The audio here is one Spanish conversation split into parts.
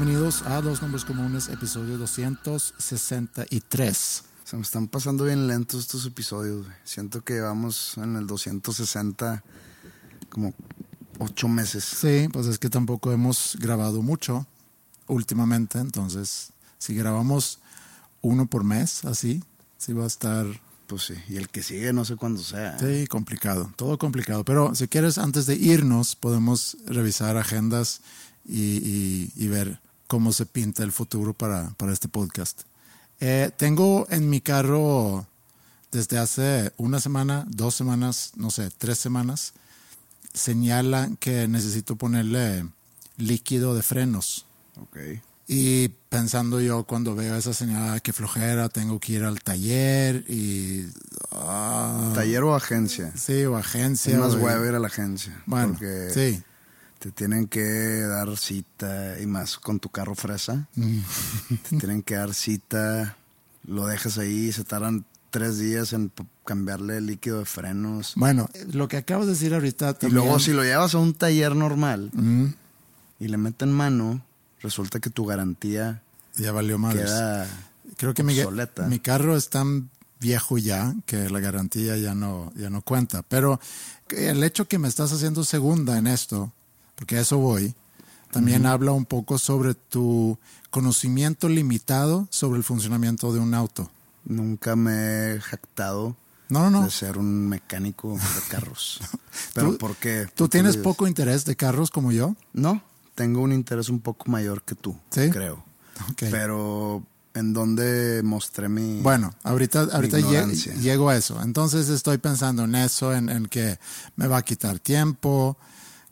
Bienvenidos a Dos Nombres Comunes, episodio 263. Se me están pasando bien lentos estos episodios. güey. Siento que vamos en el 260 como ocho meses. Sí, pues es que tampoco hemos grabado mucho últimamente, entonces si grabamos uno por mes, así, sí va a estar, Pues sí. Y el que sigue no sé cuándo sea. sí, complicado, todo complicado. Pero si quieres, antes de irnos, podemos revisar agendas y, y- y ver cómo se pinta el futuro para, para este podcast. Eh, tengo en mi carro desde hace una semana, dos semanas, no sé, tres semanas, señala que necesito ponerle líquido de frenos. Ok. Y pensando yo cuando veo esa señal que flojera, tengo que ir al taller y... ah, Taller o agencia. Sí, o agencia. Es más o- hueva ir a la agencia. Bueno, porque sí. Te tienen que dar cita y más con tu carro fresa. Mm. te tienen que dar cita. Lo dejas ahí se tardan tres días en cambiarle el líquido de frenos. Bueno, lo que acabo de decir ahorita Y luego si lo llevas a un taller normal Mm, y le meten mano, resulta que tu garantía ya valió queda Creo que mi, mi carro es tan viejo ya que la garantía ya no, ya no cuenta. Pero el hecho que me estás haciendo segunda en esto, porque a eso voy, también habla un poco sobre tu conocimiento limitado sobre el funcionamiento de un auto. Nunca me he jactado No, no, no. de ser un mecánico de carros. Pero Tú- ¿por qué? ¿Tú ¿Por qué tienes poco interés de carros como yo? No, tengo un interés un poco mayor que tú, ¿Sí? creo. Ok. Pero ¿en dónde mostré mi... Bueno, ahorita, ahorita lle- llego a eso. Entonces estoy pensando en eso, en, en que me va a quitar tiempo,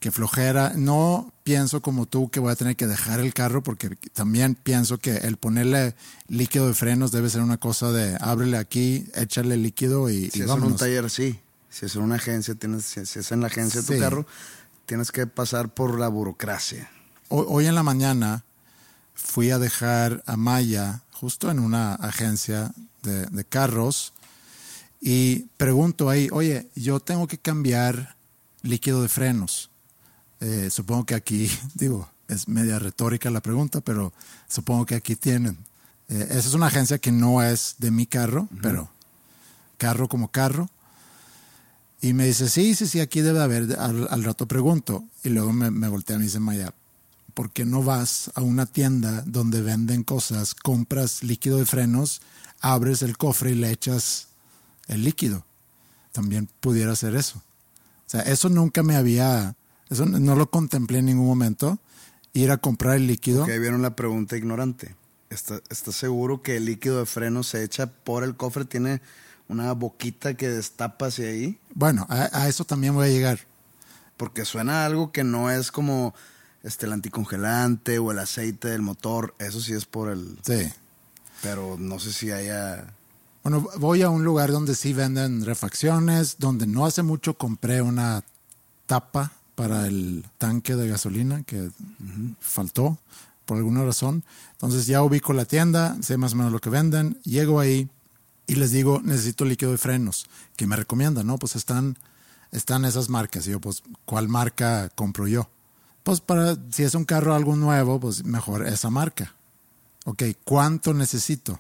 que flojera. No pienso como tú que voy a tener que dejar el carro porque también pienso que el ponerle líquido de frenos debe ser una cosa de ábrele aquí, échale líquido y, si y es en un taller, sí. Si es en una agencia, tienes, si, es en la agencia de Sí. tu carro, tienes que pasar por la burocracia. Hoy, hoy en la mañana fui a dejar a Maya justo en una agencia de, de carros y pregunto ahí, oye, yo tengo que cambiar líquido de frenos. Eh, supongo que aquí, digo, es media retórica la pregunta, pero supongo que aquí tienen. Eh, esa es una agencia que no es de mi carro, pero carro como carro. Y me dice, sí, sí, sí, aquí debe haber. Al, al rato pregunto. Y luego me, me voltea y me dice, Maya, ¿por qué no vas a una tienda donde venden cosas, compras líquido de frenos, abres el cofre y le echas el líquido? También pudiera hacer eso. O sea, eso nunca me había, eso no lo contemplé en ningún momento, ir a comprar el líquido. Que viene la pregunta ignorante. ¿Está- ¿Estás seguro que el líquido de freno se echa por el cofre? ¿Tiene una boquita que destapa hacia ahí? Bueno, a, a eso también voy a llegar. Porque suena a algo que no es como este, el anticongelante o el aceite del motor. Eso sí es por el... Sí. Pero no sé si haya... Bueno, voy a un lugar donde sí venden refacciones, donde no hace mucho compré una tapa para el tanque de gasolina que faltó por alguna razón. Entonces ya ubico la tienda, sé más o menos lo que venden, llego ahí y les digo, necesito líquido de frenos. ¿Qué me recomiendan? No, pues están, están esas marcas. Y yo, pues, ¿cuál marca compro yo? Pues para, si es un carro algo nuevo, pues mejor esa marca. Ok, ¿cuánto necesito?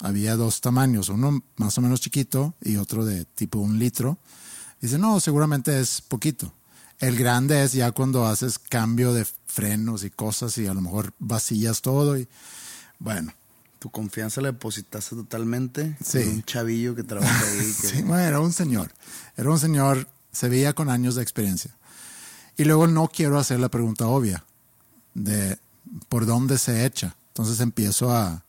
Había dos tamaños, uno más o menos chiquito y otro de tipo un litro. Dice, no, seguramente es poquito. El grande es ya cuando haces cambio de frenos y cosas y a lo mejor vacías todo y bueno. Tu confianza la depositaste totalmente Sí. en un chavillo que trabaja ahí. que- Sí, bueno, era un señor. Era un señor, se veía con años de experiencia. Y luego no quiero hacer la pregunta obvia de por dónde se echa. Entonces empiezo a,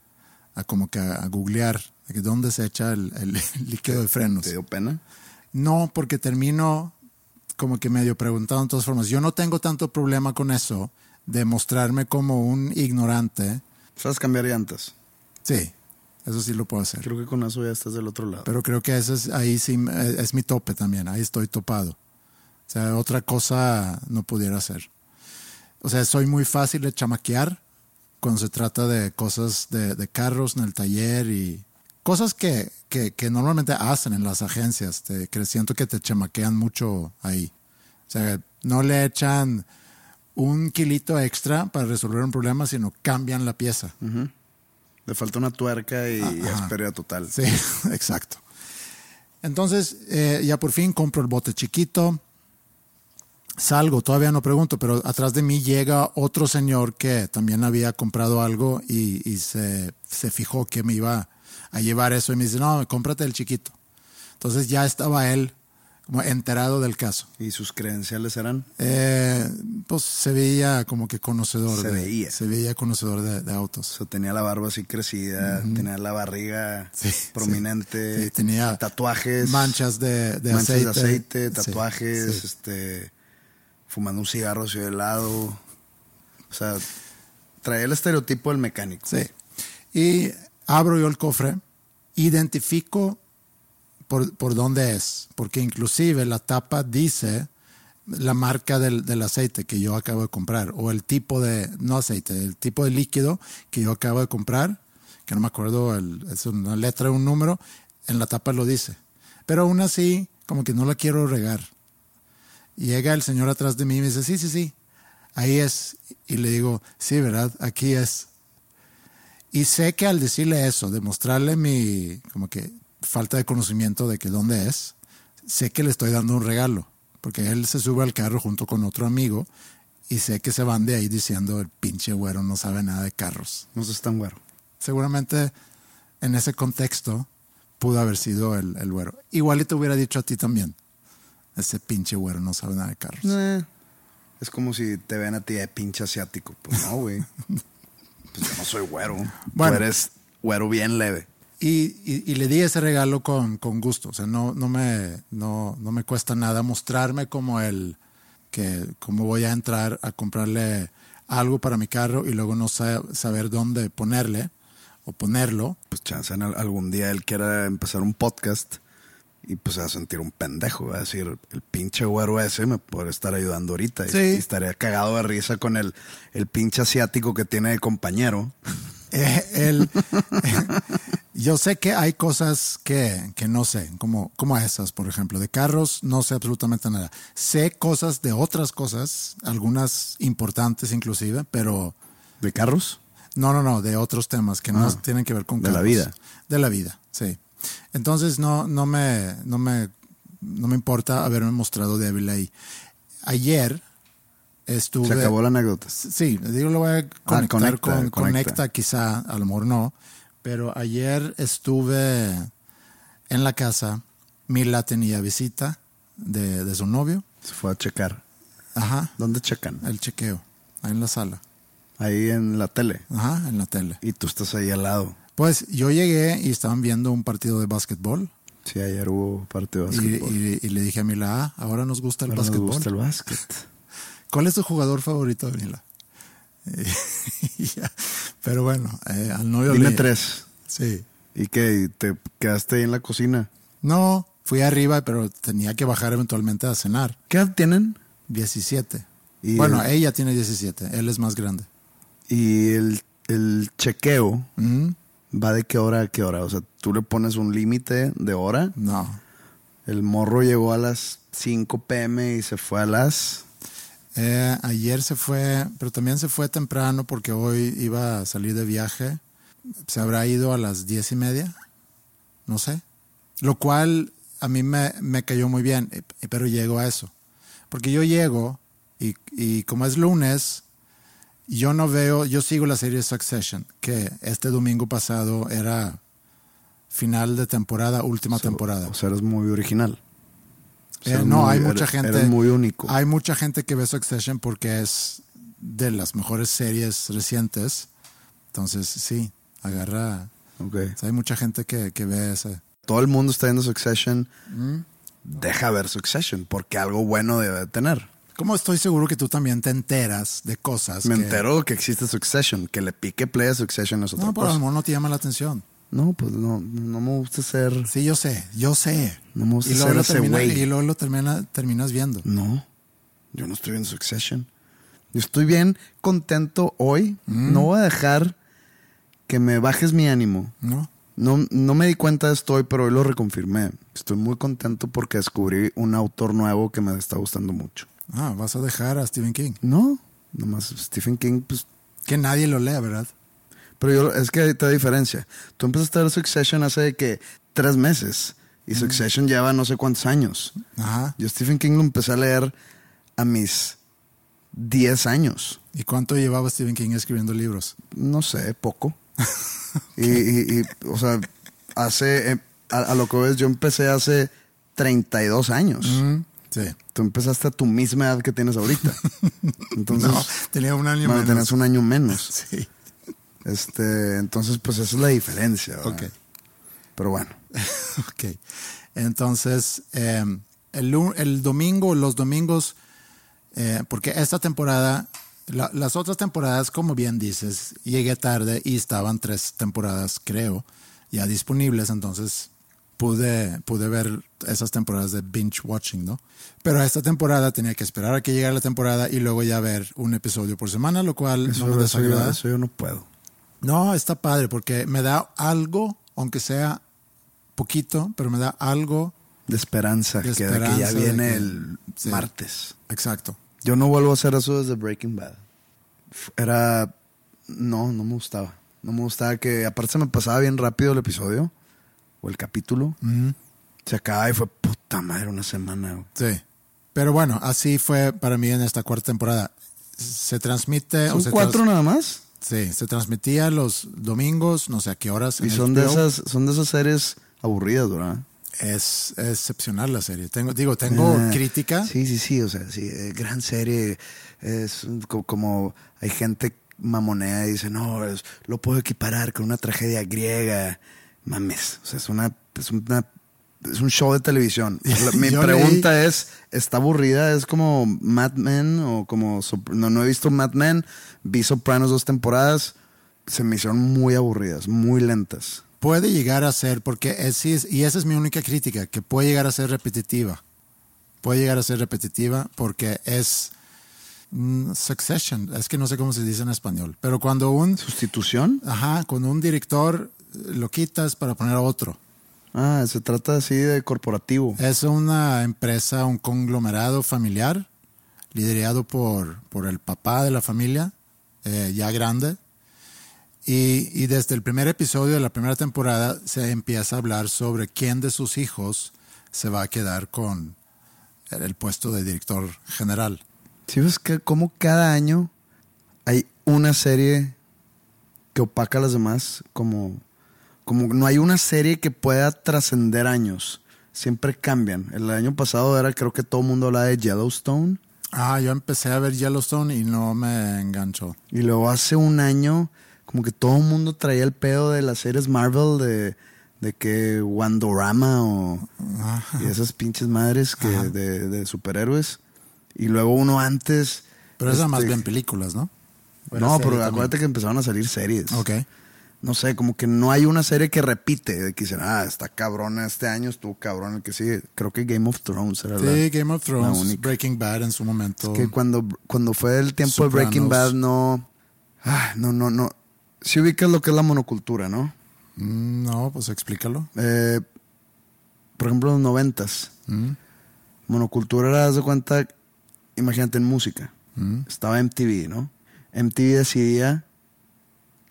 a como que a, googlear de dónde se echa el, el líquido de frenos. ¿Te dio pena? No, porque termino como que medio preguntando de todas formas. Yo no tengo tanto problema con eso de mostrarme como un ignorante. ¿Sabes cambiar llantas? Sí, eso sí lo puedo hacer. Creo que con eso ya estás del otro lado. Pero creo que ese es, ahí sí eh, es mi tope también. Ahí estoy topado. O sea, otra cosa no pudiera hacer. O sea, soy muy fácil de chamaquear cuando se trata de cosas de, de carros en el taller y cosas que, que, que normalmente hacen en las agencias. Te, que siento que te chamaquean mucho ahí. O sea, no le echan un kilito extra para resolver un problema, sino cambian la pieza. Le falta una tuerca y es ajá. pérdida total. Sí, exacto. Entonces, eh, ya por fin compro el bote chiquito. Salgo, todavía no pregunto, pero atrás de mí llega otro señor que también había comprado algo y, y se, se fijó que me iba a llevar eso y me dice, no, cómprate el chiquito. Entonces ya estaba él como enterado del caso. ¿Y sus credenciales eran? Eh, pues se veía como que conocedor. Se de, veía. Se veía conocedor de, de O autos. sea, tenía la barba así crecida, tenía la barriga Sí, prominente, sí, tenía tatuajes, Manchas de, de manchas aceite. de aceite, tatuajes, este, fumando un cigarro hacia el lado. O sea, traía el estereotipo del mecánico. Sí. Y abro yo el cofre, identifico por, dónde es, porque inclusive la tapa dice la marca del, del aceite que yo acabo de comprar, o el tipo de, no aceite, el tipo de líquido que yo acabo de comprar, que no me acuerdo, es una letra, un número, en la tapa lo dice. Pero aún así, como que no la quiero regar. Llega el señor atrás de mí y me dice, sí, sí, sí, ahí es. Y le digo, sí, ¿verdad? Aquí es. Y sé que al decirle eso, demostrarle mi como que falta de conocimiento de que dónde es, sé que le estoy dando un regalo, porque él se sube al carro junto con otro amigo y sé que se van de ahí diciendo el pinche güero no sabe nada de carros. No sé, tan güero. Seguramente en ese contexto pudo haber sido el, el güero. Igual y te hubiera dicho a ti también. Ese pinche güero no sabe nada de carros. Eh, es como si te ven a ti de pinche asiático. Pues no, güey. Pues yo no soy güero. Bueno. Tú eres güero bien leve. Y, y- y le di ese regalo con, con gusto. O sea, no, no, me, no, no me cuesta nada mostrarme como el que cómo voy a entrar a comprarle algo para mi carro y luego no sa- saber dónde ponerle o ponerlo. Pues chance algún día él quiera empezar un podcast y pues se va a sentir un pendejo. Va a decir, el pinche güero ese me puede estar ayudando ahorita. Y- Sí. Y, estaría cagado de risa con el, el pinche asiático que tiene de compañero. Eh, el- yo sé que hay cosas que, que no sé, como, como esas, por ejemplo. De carros no sé absolutamente nada. Sé cosas de otras cosas, algunas importantes inclusive, pero... ¿De carros? No, no, no, de otros temas que no Ah, tienen que ver con de la vida. De la vida, sí. Entonces no, no me, no me, no me importa haberme mostrado débil ahí. Ayer estuve. Se acabó la anécdota. Sí, digo, lo voy a conectar conecta, con conecta. conecta. quizá, a lo mejor no. Pero ayer estuve en la casa. Mila tenía visita de, de su novio. Se fue a checar. Ajá, ¿Dónde checan? el chequeo, ahí en la sala. Ahí en la tele. Ajá, en la tele. Y tú estás ahí al lado. Pues yo llegué y estaban viendo un partido de básquetbol. Sí, ayer hubo partido de Y, básquetbol. y- y le dije a Mila, ah, ahora nos gusta el Ahora nos básquetbol. gusta el básquet. ¿Cuál es tu jugador favorito de Mila? Pero bueno, eh, al novio Dime le- tres. Sí. ¿Y qué? ¿Te quedaste ahí en la cocina? No, fui arriba, pero tenía que bajar eventualmente a cenar. ¿Qué edad tienen? 17. Y bueno, el- ella tiene 17, él es más grande. Y el, el chequeo ¿Va de qué hora a qué hora? O sea, tú le pones un límite de hora. No. El morro llegó a las 5 pm y se fue a las... Eh, ayer se fue, pero también se fue temprano porque hoy iba a salir de viaje. Se habrá ido a las diez y media, no sé. Lo cual a mí me, me cayó muy bien, eh, pero llego a eso. Porque yo llego y, y como es lunes, yo no veo, yo sigo la serie Succession, que este domingo pasado era final de temporada, última temporada. O sea, eres muy original. O sea, Eh, no, muy- hay mucha gente. Eres muy único. Hay mucha gente que ve Succession porque es de las mejores series recientes. Entonces, sí, agarra. Ok. o sea, hay mucha gente que, que ve ese. Todo el mundo está viendo Succession. Mm. Deja ver Succession, porque algo bueno debe de tener. Como estoy seguro que tú también te enteras de cosas. Me que- entero que existe Succession. Que le pique play a Succession es otra No, por amor no te llama la atención. No, pues no, no me gusta ser. Sí, yo sé, yo sé. No me gusta y luego, ser ese termina- güey. y luego lo termina- terminas viendo. No, yo no estoy viendo Succession. Yo estoy bien contento hoy. Mm. No voy a dejar que me bajes mi ánimo. ¿No? No, no me di cuenta de esto hoy, pero hoy lo reconfirmé. Estoy muy contento porque descubrí un autor nuevo que me está gustando mucho. Ah, vas a dejar a Stephen King. No, nomás Stephen King, pues. Que nadie lo lea, ¿verdad? Pero yo, es que te da diferencia. Tú empezaste a ver Succession hace que tres meses y Succession lleva no sé cuántos años. Ajá. Yo Stephen King lo empecé a leer a mis 10 años. ¿Y cuánto llevaba Stephen King escribiendo libros? No sé, poco. y, y- y, o sea, hace, eh, a, a lo que ves, yo empecé hace 32 años. Mm, sí. Tú empezaste a tu misma edad que tienes ahorita. Entonces, No, tenía un año bueno, menos. tenías un año menos. Sí. Este, entonces, pues esa es la diferencia. ¿verdad? Ok. Pero bueno, Ok. Entonces, eh, el, el domingo, los domingos, eh, porque esta temporada, la- las otras temporadas, como bien dices, llegué tarde y estaban tres temporadas, creo, ya disponibles, entonces pude, pude ver esas temporadas de binge watching, ¿no? Pero esta temporada tenía que esperar a que llegara la temporada y luego ya ver un episodio por semana, lo cual eso, no me eso yo, eso yo no puedo. No, está padre porque me da algo, aunque sea poquito, pero me da algo. De esperanza, De que, de que ya viene que- el sí. martes. Exacto. Yo no vuelvo a hacer eso desde Breaking Bad. Era. No, no me gustaba. No me gustaba que. Aparte, se me pasaba bien rápido el episodio o el capítulo. Se acaba y fue puta madre una semana. güey. Sí. Pero bueno, así fue para mí en esta cuarta temporada. Se transmite. o ¿Son se cuatro trans- nada más? Sí, se transmitía los domingos, no sé a qué horas. Y son de, esas, son de esas series aburridas, ¿verdad? Es excepcional la serie. Tengo, digo, tengo Ah, crítica. Sí, sí, sí. O sea, sí, eh, gran serie. Es como hay gente mamonea y dice, no, es- lo puedo equiparar con una tragedia griega. Mames. O sea, es una. Es una es un show de televisión. Mi pregunta es, ¿está aburrida? ¿Es como Mad Men o como... No, no he visto Mad Men. Vi Sopranos dos temporadas. Se me hicieron muy aburridas, muy lentas. Puede llegar a ser, porque es, y esa es mi única crítica, que puede llegar a ser repetitiva. Puede llegar a ser repetitiva porque es mm, succession, es que no sé cómo se dice en español, pero cuando un, ¿Sustitución? ajá, cuando un director lo quitas para poner a otro. Ah, se trata así de corporativo. Es una empresa, un conglomerado familiar, liderado por, por el papá de la familia, eh, ya grande. Y, y desde el primer episodio de la primera temporada se empieza a hablar sobre quién de sus hijos se va a quedar con el, el puesto de director general. ¿Sí ves que como cada año hay una serie que opaca a las demás? Como, como no hay una serie que pueda trascender años. Siempre cambian. El año pasado era, creo que todo el mundo hablaba de Yellowstone. Ah, yo empecé a ver Yellowstone y no me enganchó. Y luego hace un año, como que todo el mundo traía el pedo de las series Marvel de, de que Wandorama o y esas pinches madres que de, de superhéroes. Y luego uno antes. Pero esas más este, bien películas, ¿no? No, pero también. acuérdate que empezaron a salir series. Ok. No sé, como que no hay una serie que repite. De que dicen, ah, está cabrona este año, estuvo cabrón el que sigue. Creo que Game of Thrones era la- Sí, Game of Thrones. Breaking Bad en su momento. Que cuando, cuando fue el tiempo de Breaking. Bad, no. Ah, no, no, no. Si ubicas lo que es la monocultura, ¿no? Mm, No, pues explícalo. Eh, por ejemplo, en los noventas. Monocultura era, de cuenta, imagínate en música. Estaba MTV, ¿no? MTV decidía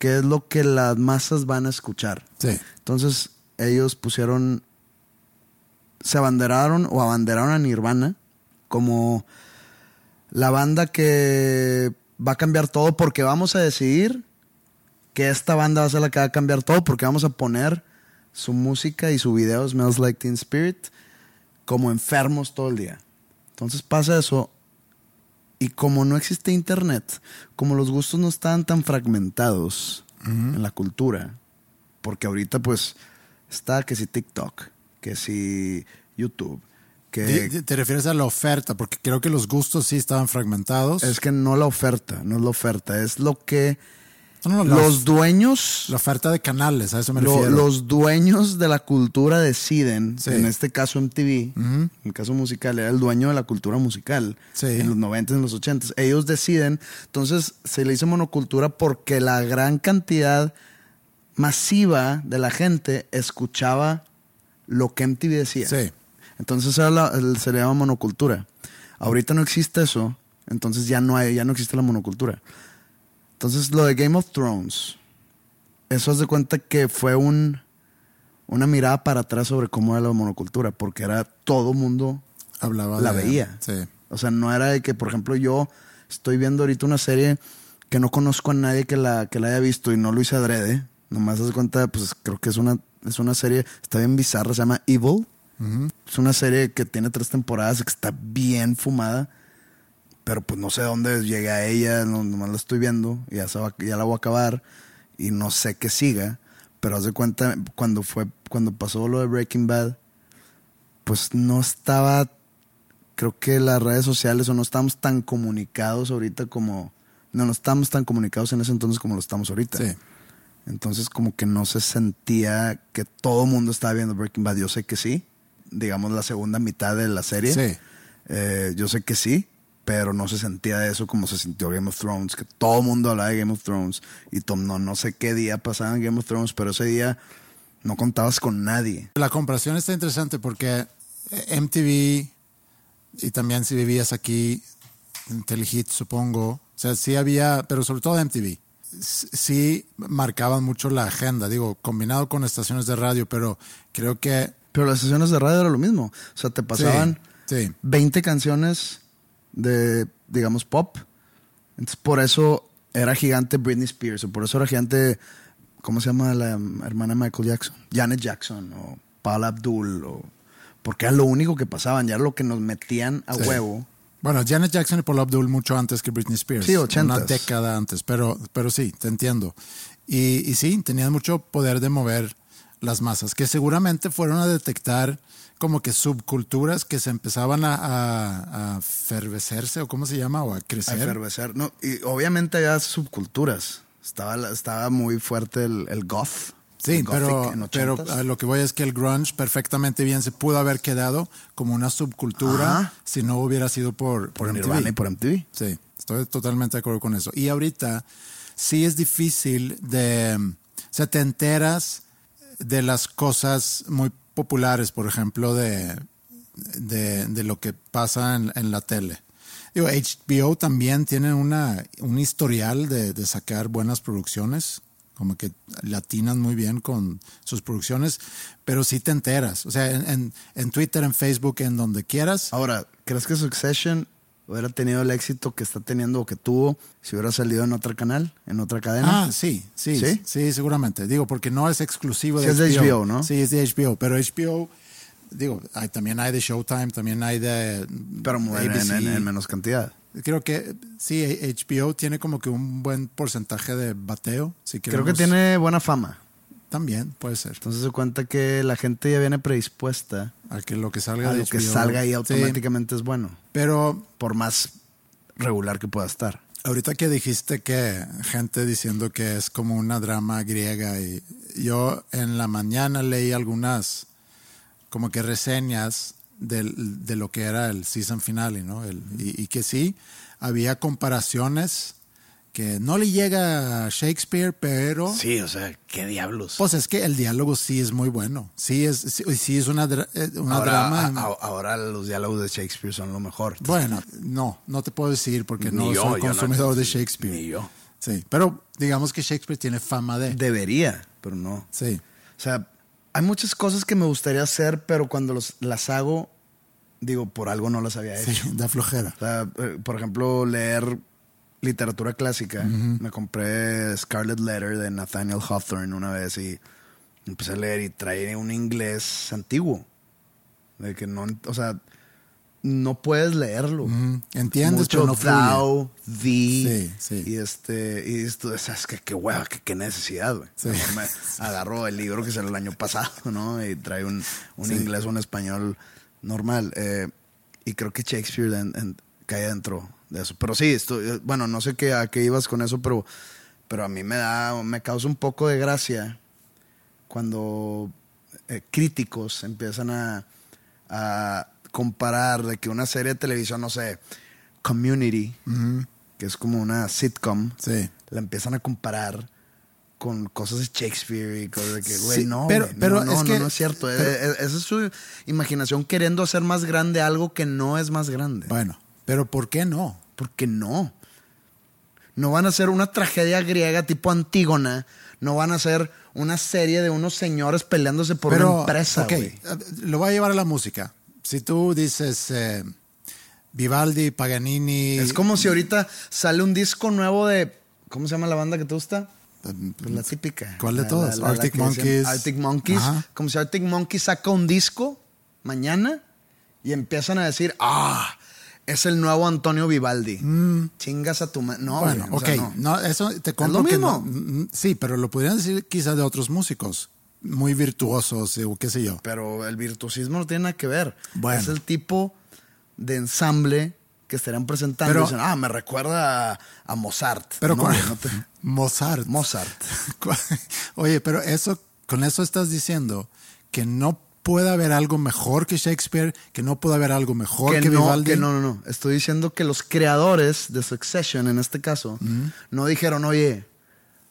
qué es lo que las masas van a escuchar. Sí. Entonces, ellos pusieron, se abanderaron o abanderaron a Nirvana como la banda que va a cambiar todo porque vamos a decidir que esta banda va a ser la que va a cambiar todo porque vamos a poner su música y su video Smells Like Teen Spirit como enfermos todo el día. Entonces pasa eso y como no existe internet, como los gustos no estaban tan fragmentados en la cultura, porque ahorita pues está que si TikTok, que si YouTube, que Te refieres a la oferta, porque creo que los gustos sí estaban fragmentados. es que no la oferta, no es la oferta, es lo que No, no, la, los dueños la oferta de canales, a eso me Lo- refiero. los dueños de la cultura deciden, Sí. en este caso MTV, en el caso musical, era el dueño de la cultura musical Sí. en los 90 en los 80 Ellos deciden, entonces se le hizo monocultura porque la gran cantidad masiva de la gente escuchaba lo que MTV decía. Sí. Entonces la- se le llama monocultura. Ahorita no existe eso, entonces ya no hay, ya no existe la monocultura. Entonces lo de Game of Thrones, eso haz de cuenta que fue un una mirada para atrás sobre cómo era la monocultura, porque era todo mundo Hablaba la de- veía. Sí. O sea, no era de que, por ejemplo, yo estoy viendo ahorita una serie que no conozco a nadie que la, que la haya visto y no lo hice adrede. Nomás de cuenta, pues creo que es una, es una serie, está bien bizarra, se llama Evil. Es una serie que tiene tres temporadas que está bien fumada. Pero pues no sé dónde llegué a ella, no, nomás la estoy viendo, ya, se va- ya la voy a acabar y no sé qué siga. Pero haz de cuenta, cuando fue, cuando pasó lo de Breaking Bad, pues no estaba, creo que las redes sociales o no estamos tan comunicados ahorita como, no, no estamos tan comunicados en ese entonces como lo estamos ahorita. Sí. Entonces como que no se sentía que todo el mundo estaba viendo Breaking Bad. Yo sé que sí, digamos la segunda mitad de la serie. Sí. Eh, yo sé que sí, pero no se sentía eso como se sintió Game of Thrones, que todo el mundo hablaba de Game of Thrones y Tom, no, no sé qué día pasaba en Game of Thrones, pero ese día no contabas con nadie. La comparación está interesante porque eh, MTV y también si vivías aquí en Telehit, supongo, o sea, sí había, pero sobre todo MTV, sí marcaban mucho la agenda, digo, combinado con estaciones de radio, pero creo que... Pero las sesiones de radio era lo mismo. O sea, te pasaban Sí, sí. 20 canciones de, digamos, pop. Entonces, por eso era gigante Britney Spears, o por eso era gigante, ¿cómo se llama la hermana Michael Jackson? Janet Jackson, o Paula Abdul, o... Porque era lo único que pasaban, ya era lo que nos metían a Sí. huevo. Bueno, Janet Jackson y Paul Abdul mucho antes que Britney Spears. Sí, ochentas. Una década antes, pero, pero sí, te entiendo. Y, y sí, tenían mucho poder de mover las masas, que seguramente fueron a detectar como que subculturas que se empezaban a, a, a fervecerse, o cómo se llama, o a A crecer. efervescer. No, y obviamente había subculturas. Estaba, estaba muy fuerte el, el goth. Sí, el pero, pero a lo que voy es que el grunge perfectamente bien se pudo haber quedado como una subcultura Ajá. si no hubiera sido por, por por MTV. Y por MTV. Sí, estoy totalmente de acuerdo con eso. Y ahorita sí es difícil de, o sea, te enteras de las cosas muy populares, por ejemplo, de, de, lo que pasa en, la tele. Digo, HBO también tiene una, un historial de, de sacar buenas producciones, como que latinan muy bien con sus producciones, pero sí te enteras. O sea, en, en, en Twitter, en Facebook, en donde quieras. Ahora, ¿crees que Succession hubiera tenido el éxito que está teniendo o que tuvo si hubiera salido en otro canal, en otra cadena? Ah, sí, sí, ¿Sí? sí, seguramente. Digo, porque no es exclusivo Sí de es de HBO. HBO, ¿no? Sí, es de HBO, pero HBO, digo, hay, también hay de Showtime, también hay de Pero en, en- en menos cantidad. Creo que sí, HBO tiene como que un buen porcentaje de bateo. Si Creo que tiene buena fama. También puede ser. Entonces se cuenta que la gente ya viene predispuesta A que lo que salga a de lo que salga ahí Sí, automáticamente es bueno. pero Por más regular que pueda estar. Ahorita que dijiste que gente diciendo que es como una drama griega y yo en la mañana leí algunas como que reseñas del- de lo que era el season finale, ¿no? El- y, y que sí, había comparaciones que no le llega a Shakespeare, pero... Sí, o sea, qué diablos. Pues es que el diálogo sí es muy bueno. Sí es, sí, sí es una, dra- eh, una ahora, drama. a- a- ahora los diálogos de Shakespeare son lo mejor. Bueno, no, no te puedo decir porque no yo, soy no- consumidor de Shakespeare. Ni yo. Sí, pero digamos que Shakespeare tiene fama de... Debería, pero no. Sí, O sea, hay muchas cosas que me gustaría hacer, pero cuando los, las hago, digo, por algo no las había hecho. sí, da flojera. O sea, eh, por ejemplo, leer literatura clásica. Me compré Scarlet Letter de Nathaniel Hawthorne una vez y empecé a leer y trae un inglés antiguo. De que no, o sea, no puedes leerlo. Ujú, Entiendes, Mucho pero no thou, thee. Sí, sí. Y este, y esto, es que qué hueva, que qué necesidad, güey. Sí. Me agarro el libro que salió el año pasado, ¿no? Y trae un, un inglés o un español normal. Eh, y creo que Shakespeare en- en- cae dentro de eso. Pero sí, esto, eh, bueno, no sé qué, a qué ibas con eso, pero, pero a mí me da, me causa un poco de gracia cuando eh, críticos empiezan a, a comparar de que una serie de televisión, no sé, Community, que es como una sitcom, Sí. la empiezan a comparar con cosas de Shakespeare y cosas de que, güey, Sí, no, pero- no, no, es no, que- no es cierto. pero- Eh, eh, esa es su imaginación queriendo hacer más grande algo que no es más grande. Bueno, pero ¿por qué no? ¿Por qué no? No van a ser una tragedia griega tipo Antígona. No van a ser una serie de unos señores peleándose por pero, una empresa, ok, lo voy a llevar a la música. Si tú dices eh, Vivaldi, Paganini... Es como si ahorita sale un disco nuevo de. ¿Cómo se llama la banda que te gusta? Pues la típica. ¿Cuál de todas? la- la- la Arctic Monkeys. Arctic Monkeys. Ajá. Como si Arctic Monkeys saca un disco mañana y empiezan a decir, ah, es el nuevo Antonio Vivaldi. Chingas a tu ma- No, Mm. bueno, güey, o ok, sea, no. no, eso te compro lo que mismo. no- mm, sí, pero lo podrían decir quizá de otros músicos muy virtuosos o qué sé yo. Pero el virtuosismo no tiene nada que ver. Bueno. Es el tipo de ensamble que estarían presentando. Pero- y dicen, ah, me recuerda a, a Mozart. Pero No, te- Mozart. Mozart. Oye, pero eso, con eso estás diciendo que no puede haber algo mejor que Shakespeare, que no puede haber algo mejor que, que no, Vivaldi. que no, no, no. Estoy diciendo que los creadores de Succession, en este caso, no dijeron, oye,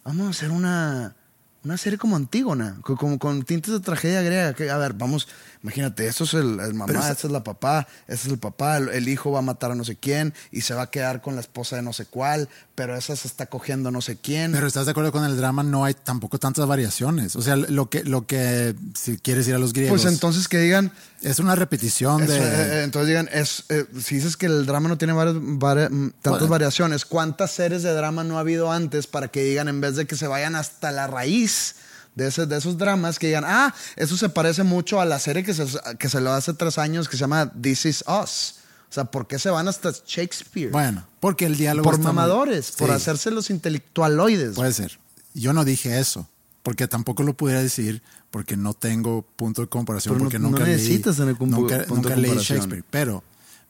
vamos a hacer una, una serie como Antígona, co- como con tintes de tragedia griega. Que, a ver, vamos, imagínate, esto es el, el mamá, esa- es la papá, este es el papá, el, el hijo va a matar a no sé quién y se va a quedar con la esposa de no sé cuál, pero esa se está cogiendo no sé quién. Pero estás de acuerdo con el drama, no hay tampoco tantas variaciones. O sea, lo que, lo que si quieres ir a los griegos, pues entonces que digan, es una repetición Eso, de. eh, entonces digan, es, eh, si dices que el drama no tiene varias- vari- mm, tantas Bueno. variaciones, ¿cuántas series de drama no ha habido antes para que digan, en vez de que se vayan hasta la raíz de, ese- de esos dramas, que digan, ah, eso se parece mucho a la serie que se, que se lo hace tres años que se llama This Is Us? O sea, ¿por qué se van hasta Shakespeare? Bueno, porque el diálogo. por está muy- mamadores, por Sí, hacerse los intelectualoides. Puede ser. Yo no dije eso, porque tampoco lo pudiera decir, porque no tengo punto de comparación, Pero no- porque no nunca leí. necesitas tener cum- nunca, punto nunca de leí. Shakespeare. Pero,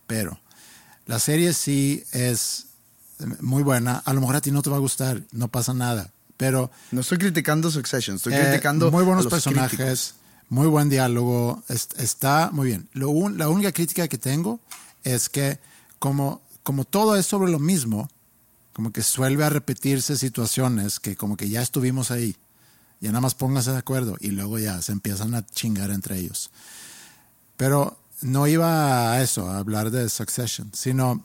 pero, la serie sí es muy buena. A lo mejor a ti no te va a gustar, no pasa nada. Pero no estoy criticando Succession, estoy Eh, criticando muy buenos a los personajes, críticos. muy buen diálogo, es- está muy bien. Lo un- la única crítica que tengo es que como, como todo es sobre lo mismo, como que suele a repetirse situaciones que como que ya estuvimos ahí, ya nada más pónganse de acuerdo y luego ya se empiezan a chingar entre ellos. Pero no iba a eso, a hablar de Succession, sino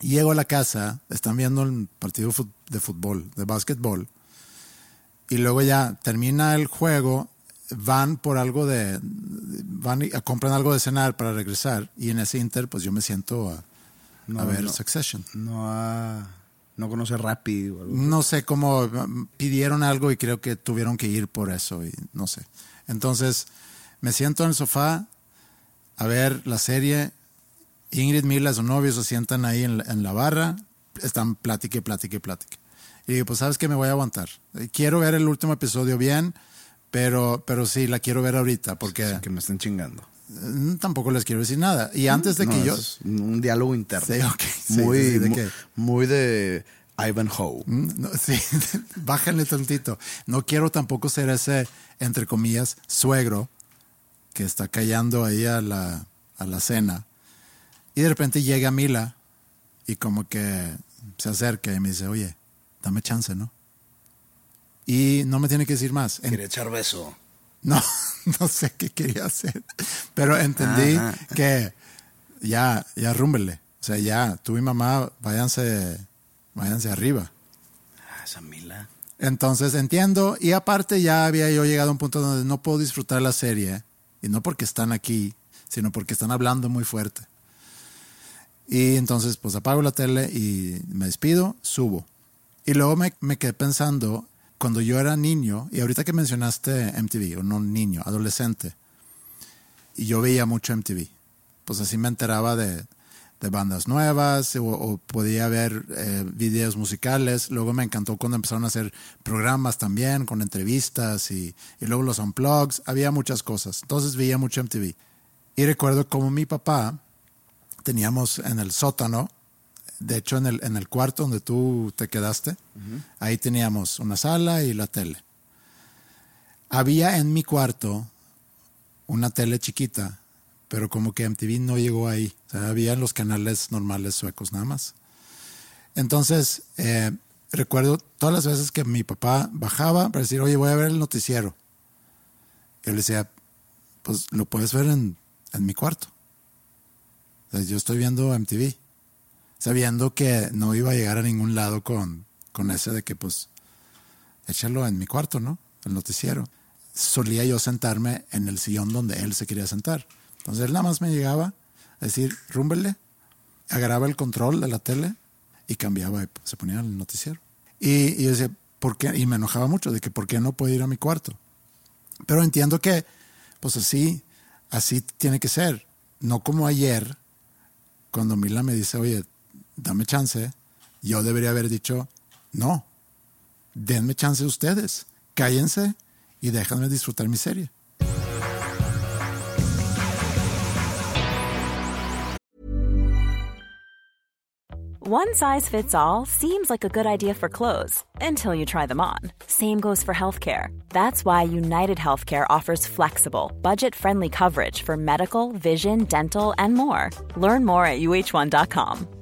llego a la casa, están viendo el partido de fútbol, de básquetbol, y luego ya termina el juego, van por algo de, van y compran algo de cenar para regresar, y en ese inter, pues yo me siento a, a No, ver no. Succession. No, no conoce Rappi o algo. No sé cómo mm, pidieron algo y creo que tuvieron que ir por eso y no sé. Entonces me siento en el sofá a ver la serie. Ingrid Mila, su novio, se sientan ahí en la, en la barra, están platique, platique, platique. Y digo, pues sabes que me voy a aguantar. Eh, Quiero ver el último episodio bien, pero, pero sí, la quiero ver ahorita porque que me estén chingando. mm, tampoco les quiero decir nada. Y antes de No, que yo... es un diálogo interno. Sí, ok, sí, muy, sí, de que- muy de Ivanhoe. Mm, no, sí, bájale tantito. No quiero tampoco ser ese, entre comillas, suegro que está callando ahí a la, a la cena. Y de repente llega Mila y como que se acerca y me dice, oye, dame chance, ¿no? Y no me tiene que decir más. Quería echar beso. no, no sé qué quería hacer, pero entendí Ajá. que ya, ya rúmbele. O sea, ya, tú y mamá, váyanse, váyanse arriba. Ah, esa Mila. Entonces entiendo, y aparte ya había yo llegado a un punto donde no puedo disfrutar la serie, y no porque están aquí, sino porque están hablando muy fuerte. Y entonces pues apago la tele y me despido, subo. Y luego me, me quedé pensando, cuando yo era niño, y ahorita que mencionaste MTV, o no niño, adolescente, y yo veía mucho MTV, pues así me enteraba de, de bandas nuevas o, o podía ver eh, videos musicales. Luego me encantó cuando empezaron a hacer programas también con entrevistas y, y luego los unplugs. Había muchas cosas. Entonces veía mucho MTV. Y recuerdo como mi papá teníamos en el sótano, de hecho en el, en el cuarto donde tú te quedaste, ahí teníamos una sala y la tele. Había en mi cuarto una tele chiquita, pero como que MTV no llegó ahí. O sea, había en los canales normales suecos nada más. Entonces, eh, recuerdo todas las veces que mi papá bajaba para decir, oye, voy a ver el noticiero. Yo le decía, pues lo puedes ver en, en mi cuarto. O sea, yo estoy viendo MTV, sabiendo que no iba a llegar a ningún lado con, con ese de que, pues, échalo en mi cuarto, ¿no? El noticiero. Solía yo sentarme en el sillón donde él se quería sentar. Entonces él nada más me llegaba a decir, rúmbele, agarraba el control de la tele y cambiaba y se ponía el noticiero. Y, y yo decía, ¿por qué? Y me enojaba mucho de que por qué no puedo ir a mi cuarto. Pero entiendo que, pues así, así tiene que ser. No como ayer, cuando Mila me dice, oye, dame chance, yo debería haber dicho, no, denme chance ustedes, cállense y déjenme disfrutar mi serie. One size fits all seems like a good idea for clothes until you try them on. Same goes for healthcare. That's why United Healthcare offers flexible, budget friendly coverage for medical, vision, dental, and more. Learn more at uh1.com.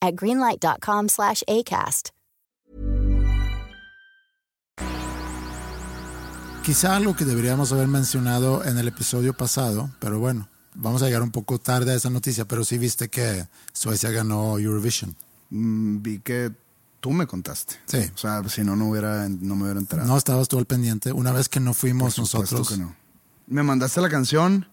at greenlight.com slash ACAST. Quizá algo que deberíamos haber mencionado en el episodio pasado, pero bueno, vamos a llegar un poco tarde a esa noticia, pero sí viste que Suecia ganó Eurovision. Mm, vi que tú me contaste. Sí. O sea, si no, no, hubiera, no me hubiera enterado. No estabas tú al pendiente. Una vez que no fuimos Por nosotros. que no. Me mandaste la canción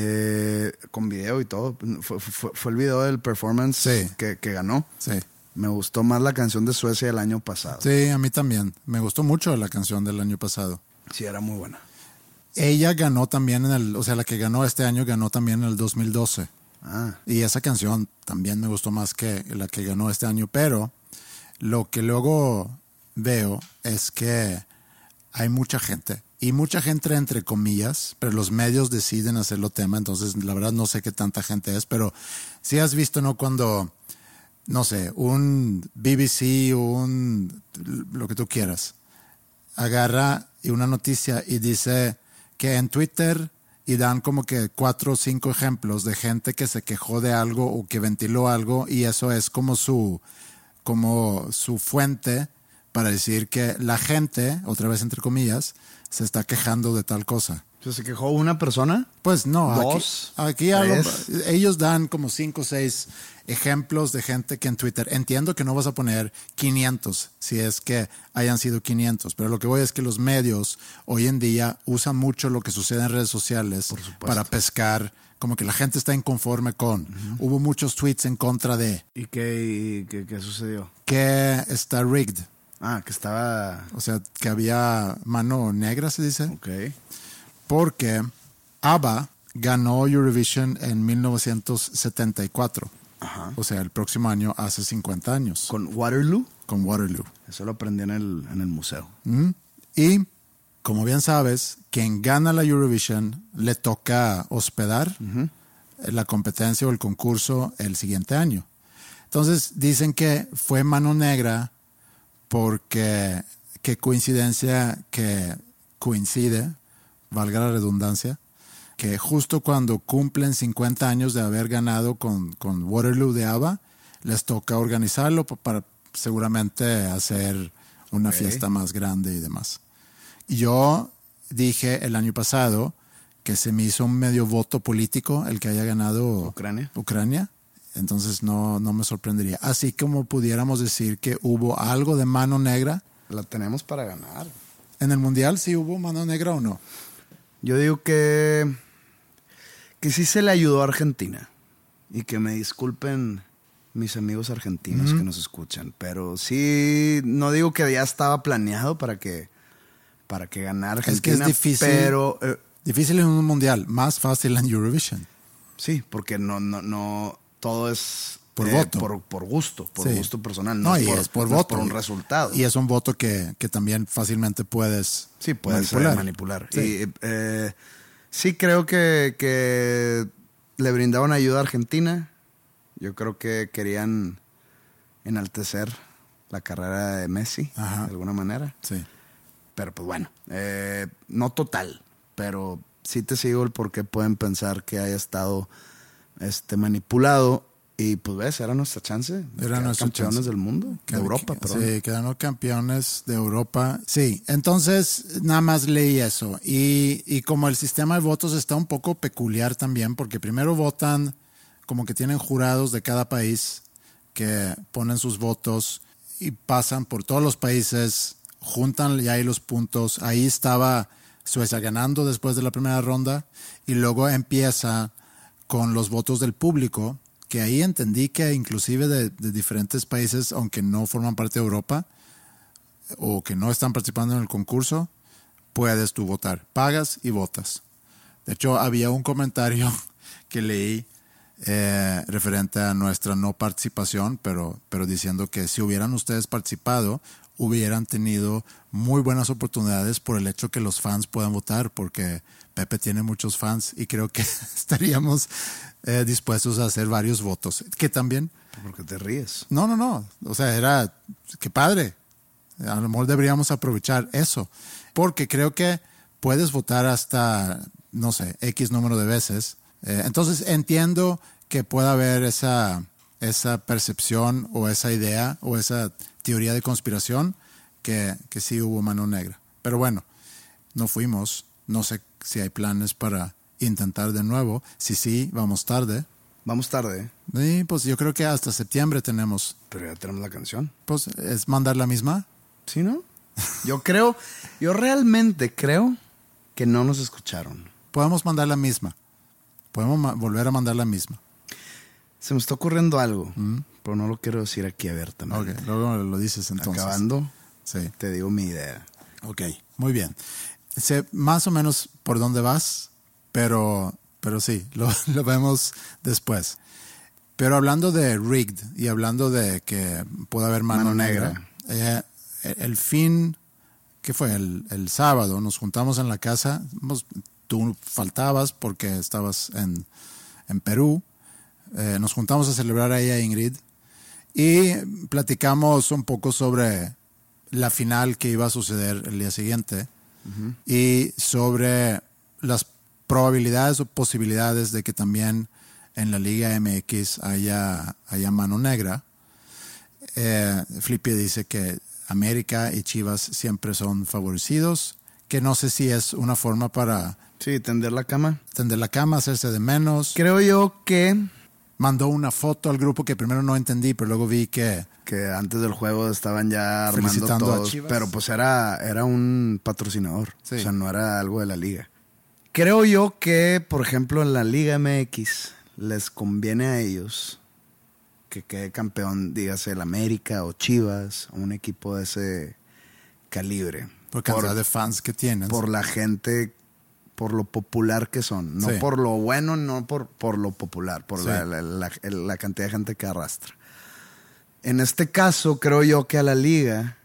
eh, con video y todo. Fue, fue- fue el video del performance Sí. que, que ganó. Sí. Me gustó más la canción de Suecia del año pasado. Sí, a mí también. Me gustó mucho la canción del año pasado. Sí, era muy buena. Ella ganó también en el, o sea, la que ganó este año ganó también en el 2012. Ah, Y esa canción también me gustó más que la que ganó este año, pero lo que luego veo es que hay mucha gente, y mucha gente entre comillas, pero los medios deciden hacerlo tema, entonces la verdad no sé qué tanta gente es, pero si has visto, ¿no? Cuando, no sé, un BBC un, lo que tú quieras, agarra una noticia y dice que en Twitter y dan como que cuatro o cinco ejemplos de gente que se quejó de algo o que ventiló algo y eso es como su como su fuente para decir que la gente, otra vez entre comillas, se está quejando de tal cosa. ¿Se quejó una persona? Pues no, aquí- Dos, aquí, a lo- tres. ellos dan como cinco o seis ejemplos de gente que en Twitter, entiendo que no vas a poner 500 si es que hayan sido 500, pero lo que voy es que los medios hoy en día usan mucho lo que sucede en redes sociales para pescar, como que la gente está inconforme con. Hubo muchos tweets en contra de ¿Y qué, qué, qué sucedió? que está rigged, Ah, que estaba... o sea, que había mano negra, se dice. Ok. porque ABBA ganó Eurovision en 1974. O sea, el próximo año hace 50 años Con Waterloo. con Waterloo. Eso lo aprendí en el, en el museo. ¿Mm? Y como bien sabes, quien gana la Eurovision le toca hospedar la competencia o el concurso el siguiente año. Entonces dicen que fue mano negra porque qué coincidencia que coincide, valga la redundancia, que justo cuando cumplen 50 años de haber ganado con, con Waterloo de ABBA, les toca organizarlo pa- para seguramente hacer una fiesta más grande y demás. Yo dije el año pasado que se me hizo un medio voto político el que haya ganado Ucrania. Ucrania. Entonces no, no me sorprendería. Así como pudiéramos decir que hubo algo de mano negra La tenemos para ganar. en el Mundial, si hubo mano negra o no. Yo digo que, que sí se le ayudó a Argentina. Y que me disculpen mis amigos argentinos que nos escuchan. Pero sí, no digo que ya estaba planeado para que, para que ganara Es que es Argentina. difícil. Pero eh, Difícil en un Mundial, más fácil en Eurovision. sí, porque no, no, no, todo es Por eh, voto. Por, por gusto, por Sí. gusto personal. No, No, y es por, es por no voto. por un resultado. Y es un voto que, que también fácilmente puedes Sí, puedes manipular. manipular. Sí. Y eh, sí creo que, que le brindaban ayuda a Argentina. Yo creo que querían enaltecer la carrera de Messi Ajá. de alguna manera. Sí. Pero pues bueno, eh, no total, pero sí te sigo el por qué pueden pensar que haya estado este, manipulado. Y pues ves, era nuestra chance. de Era nuestra campeones chance. del mundo, de Europa, que- perdón. Sí, quedaron campeones de Europa. Sí, entonces nada más leí eso. Y, y como el sistema de votos está un poco peculiar también, porque primero votan como que tienen jurados de cada país que ponen sus votos y pasan por todos los países, juntan ya ahí los puntos. Ahí estaba Suecia ganando después de la primera ronda y luego empieza con los votos del público, que ahí entendí que inclusive de, diferentes países, aunque no forman parte de Europa o que no están participando en el concurso, puedes tú votar. Pagas y votas. De hecho, había un comentario que leí eh, referente a nuestra no participación, pero, pero diciendo que si hubieran ustedes participado, hubieran tenido muy buenas oportunidades por el hecho que los fans puedan votar, porque Pepe tiene muchos fans y creo que estaríamos eh, dispuestos a hacer varios votos. Que también, Porque te ríes. no, no, no, o sea, era, qué padre. A lo mejor deberíamos aprovechar eso, porque creo que puedes votar hasta, no sé, X número de veces. Eh, entonces entiendo que pueda haber esa, esa percepción o esa idea o esa teoría de conspiración que, que sí hubo mano negra. Pero bueno, no fuimos. No sé si hay planes para intentar de nuevo. Si sí, vamos tarde. Vamos tarde, ¿eh? Y pues yo creo que hasta septiembre tenemos. pero ya tenemos la canción. Pues es mandar la misma. ¿Sí, no? Yo creo, yo realmente creo que no nos escucharon. Podemos mandar la misma. Podemos volver a mandar la misma. Se me está ocurriendo algo, pero no lo quiero decir aquí abiertamente. Ok, luego lo dices entonces. Acabando, Sí. te digo mi idea. Ok, muy bien. Sé más o menos por dónde vas, pero, pero sí, lo, lo vemos después. Pero hablando de rigged y hablando de que puede haber mano, Mano negra, negra. eh, el fin, ¿qué fue? El, el sábado nos juntamos en la casa. Tú faltabas porque estabas en, en Perú. Eh, nos juntamos a celebrar ahí a Ingrid y platicamos un poco sobre la final que iba a suceder el día siguiente y sobre las probabilidades o posibilidades de que también en la Liga MX haya, haya mano negra. Eh, Flippy dice que América y Chivas siempre son favorecidos, que no sé si es una forma para Sí, tender la cama. tender la cama, hacerse de menos. Creo yo que, Mandó una foto al grupo que primero no entendí, pero luego vi que que antes del juego estaban ya armando todos, Chivas. pero pues era, era un patrocinador, Sí. o sea, no era algo de la liga. Creo yo que, por ejemplo, en la Liga MX les conviene a ellos que quede campeón, dígase el América o Chivas, un equipo de ese calibre. por cantidad de fans que tienen. por la gente por lo popular que son. No Sí. por lo bueno, no por, por lo popular, por Sí. la, la- la- la cantidad de gente que arrastra. En este caso, creo yo que a la liga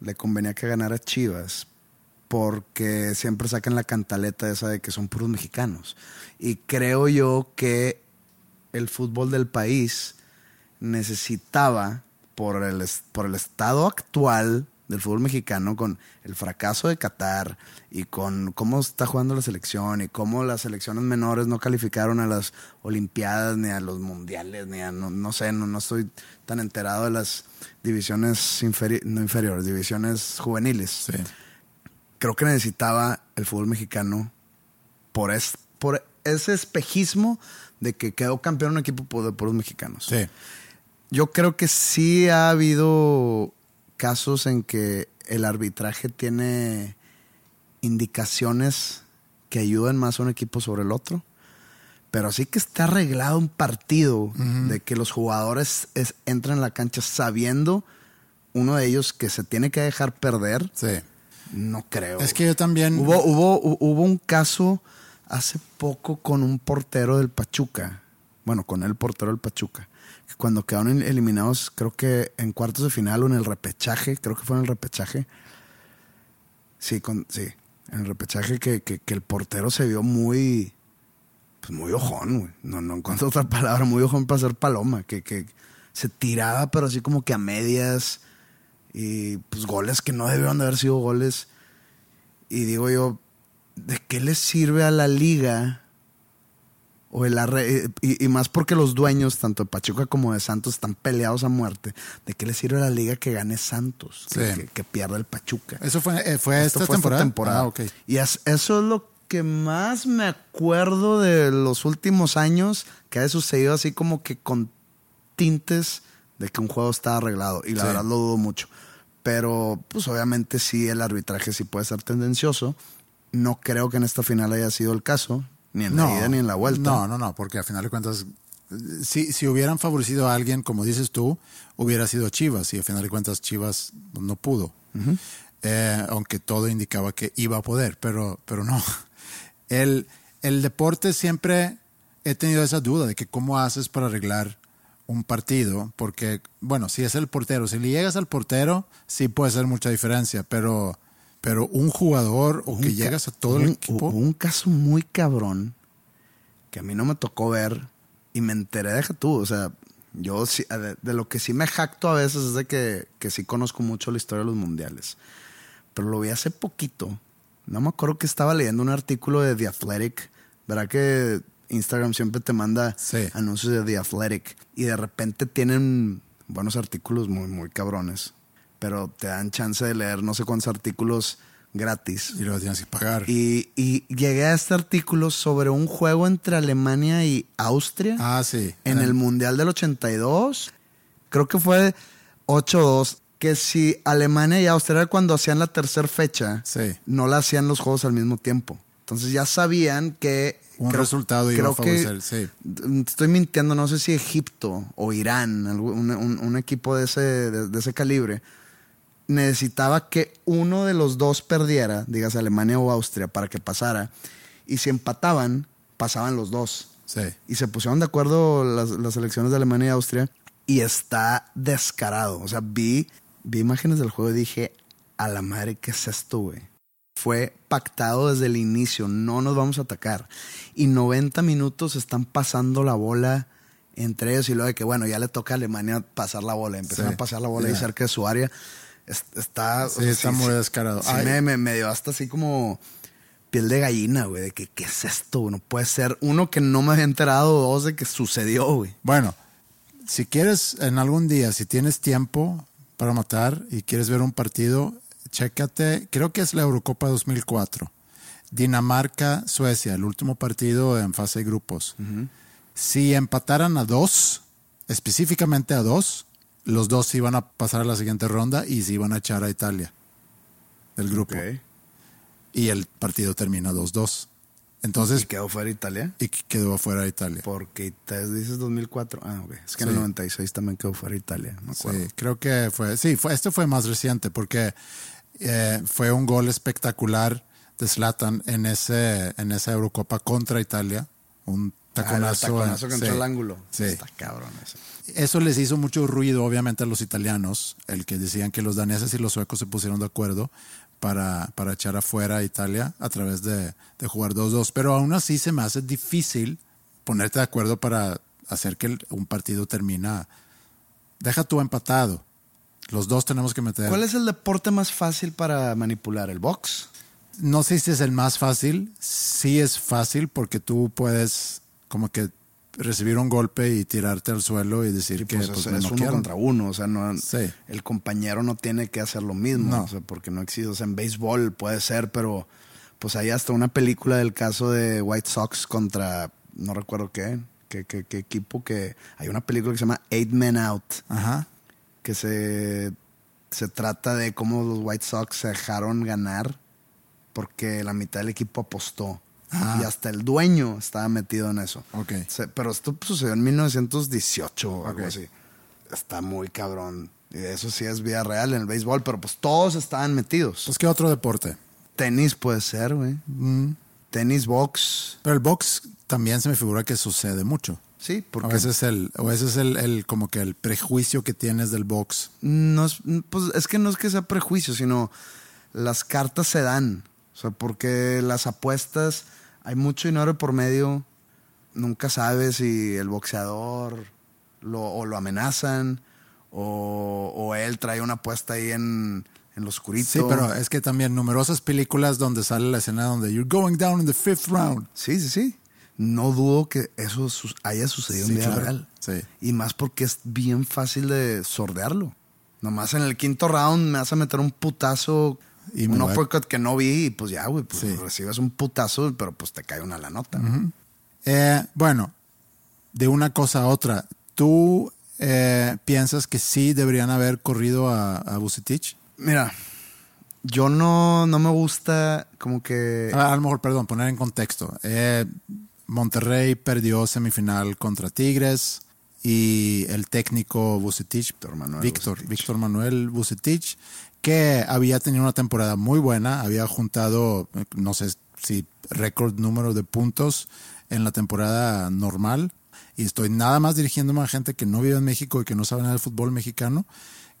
le convenía que ganara Chivas porque siempre sacan la cantaleta esa de que son puros mexicanos. Y creo yo que el fútbol del país necesitaba, por el, por el estado actual del fútbol mexicano, con el fracaso de Qatar y con cómo está jugando la selección y cómo las selecciones menores no calificaron a las Olimpiadas ni a los mundiales, ni a, no, no sé, no, no estoy tan enterado de las divisiones inferi- no inferiores, divisiones juveniles Sí. creo que necesitaba el fútbol mexicano por, es, por ese espejismo de que quedó campeón un equipo de puros mexicanos. Sí. Yo creo que sí ha habido casos en que el arbitraje tiene indicaciones que ayudan más a un equipo sobre el otro. Pero sí que está arreglado un partido de que los jugadores es- entran en la cancha sabiendo uno de ellos que se tiene que dejar perder. Sí. No creo. Es que yo también. Hubo, hubo, hu- hubo un caso hace poco con un portero del Pachuca. Bueno, con el portero del Pachuca. Cuando quedaron el- eliminados, creo que en cuartos de final o en el repechaje, creo que fue en el repechaje. Sí, sí. En el repechaje que, que- que el portero se vio muy. Pues muy ojón, güey. No, no encuentro otra palabra, muy ojón para ser paloma. Que, que se tiraba, pero así como que a medias. Y pues goles que no debieron de haber sido goles. Y digo yo, ¿de qué le sirve a la liga? O el arre- y, y más porque los dueños, tanto de Pachuca como de Santos, están peleados a muerte. ¿De qué le sirve a la liga que gane Santos? Que, Sí. que- que pierda el Pachuca. Eso fue, eh, fue Esto esta fue temporada. Ah. Y es- eso es lo que más me acuerdo de los últimos años que ha sucedido así como que con tintes de que un juego está arreglado. Y la Sí. verdad lo dudo mucho. Pero pues obviamente sí el arbitraje sí puede ser tendencioso. No creo que en esta final haya sido el caso. Ni en la ida ni en la vuelta. No, no, no, porque a final de cuentas, si, si hubieran favorecido a alguien, como dices tú, hubiera sido Chivas, y a final de cuentas Chivas no pudo. Eh, aunque todo indicaba que iba a poder, pero, pero no. El, el deporte siempre he tenido esa duda de que cómo haces para arreglar un partido, porque, bueno, si es el portero, si le llegas al portero, sí puede ser mucha diferencia, pero, pero un jugador o que Un llegas a todo un- el equipo. Hubo un caso muy cabrón que a mí no me tocó ver y me enteré, deja tú, o sea, yo de, de lo que sí me jacto a veces es de que, que sí conozco mucho la historia de los mundiales. Pero lo vi hace poquito. No me acuerdo que estaba leyendo un artículo de The Athletic. ¿Verdad que Instagram siempre te manda Sí. anuncios de The Athletic? Y de repente tienen buenos artículos muy, muy cabrones. Pero te dan chance de leer no sé cuántos artículos gratis. y lo tienes que pagar. Y, y llegué a este artículo sobre un juego entre Alemania y Austria ah, sí. en el Mundial del 82. Creo que fue 8-2. Que si Alemania y Austria era cuando hacían la tercera fecha, Sí. no la hacían los juegos al mismo tiempo. Entonces ya sabían que... Un resultado iba a favorecer, sí. Estoy mintiendo, no sé si Egipto o Irán, un, un- un equipo de ese, de, de ese calibre, necesitaba que uno de los dos perdiera, digas Alemania o Austria, para que pasara. Y si empataban, pasaban los dos. Sí. Y se pusieron de acuerdo las, las elecciones de Alemania y Austria. Y está descarado. O sea, vi, vi imágenes del juego y dije, a la madre, ¿qué es esto, güey? Fue pactado desde el inicio, no nos vamos a atacar. Y 90 minutos están pasando la bola entre ellos y luego de que, bueno, ya le toca a Alemania pasar la bola. Empiezan Sí. a pasar la bola cerca de su área. Es- Está, Sí, está muy descarado. sí Ay. me, me, me dio hasta así como piel de gallina, güey, de que, ¿qué es esto? No puede ser. Uno, que no me había enterado, dos, de que sucedió, güey. Bueno, si quieres en algún día, si tienes tiempo para matar y quieres ver un partido, chécate, creo que es la Eurocopa 2004. Dinamarca-Suecia, el último partido en fase de grupos. Si empataran a dos, específicamente a dos, los dos iban a pasar a la siguiente ronda y se iban a echar a Italia del grupo. Y el partido termina 2-2. Entonces, ¿Y quedó fuera Italia? y quedó afuera Italia. Porque te dices 2004. Ah, ok. Es que en el 96 también quedó fuera Italia, me acuerdo. Sí, creo que fue, sí, fue, este fue más reciente porque eh, fue un gol espectacular de Zlatan en, ese, en esa Eurocopa contra Italia. Un taconazo. Ah, el taconazo contra sí. el ángulo. Sí. Está cabrón eso. Eso les hizo mucho ruido, obviamente, a los italianos, el que decían que los daneses y los suecos se pusieron de acuerdo para, para echar afuera a Italia a través de, de jugar 2-2. Pero aún así se me hace difícil ponerte de acuerdo para hacer que un partido termina. Deja tú empatado. Los dos tenemos que meter. ¿Cuál es el deporte más fácil para manipular? ¿El box? No sé si es el más fácil. Sí es fácil porque tú puedes como que recibir un golpe y tirarte al suelo y decir que Pues pues, es, me es uno contra uno, o sea, no, Sí. el compañero no tiene que hacer lo mismo, No. o sea, porque no existe, o sea, en béisbol puede ser, pero pues hay hasta una película del caso de White Sox contra, no recuerdo qué, qué, qué- qué equipo, que hay una película que se llama Eight Men Out, Ajá. que se, se trata de cómo los White Sox se dejaron ganar porque la mitad del equipo apostó. Ah. Y hasta el dueño estaba metido en eso. Ok. Se- pero esto sucedió en 1918 o algo así. Está muy cabrón. Y eso sí es vida real en el béisbol, pero pues todos estaban metidos. Pues qué otro deporte. Tenis puede ser, güey. Mm. Tenis, box. Pero el box también se me figura que sucede mucho. Sí, porque veces el, a veces el, el como que el prejuicio que tienes del box. no es, pues es que no es que sea prejuicio, sino las cartas se dan. O sea, porque las apuestas, hay mucho dinero por medio. Nunca sabes si el boxeador lo, o lo amenazan o, o él trae una apuesta ahí en, en lo oscurito. Sí, pero es que también numerosas películas donde sale la escena donde you're going down in the fifth round. Sí, sí, sí. No dudo que eso haya sucedido Sí, en vida claro. real. Sí. Y más porque es bien fácil de sordearlo. Nomás en el quinto round me vas a meter un putazo, Y un uppercut que no vi y pues ya, güey, pues Sí. recibes un putazo, pero pues te cae una la nota. Eh, bueno, de una cosa a otra, ¿tú eh, piensas que sí deberían haber corrido a, a? Mira, yo no, no me gusta como que... A, a lo mejor, perdón, poner en contexto. Eh, Monterrey perdió semifinal contra Tigres y el técnico Vucetich, Víctor Manuel Víctor, Vucetich. Víctor Manuel Vucetich, que había tenido una temporada muy buena, había juntado, eh, no sé si récord número de puntos en la temporada normal. Y estoy nada más dirigiéndome a gente que no vive en México y que no sabe nada del fútbol mexicano,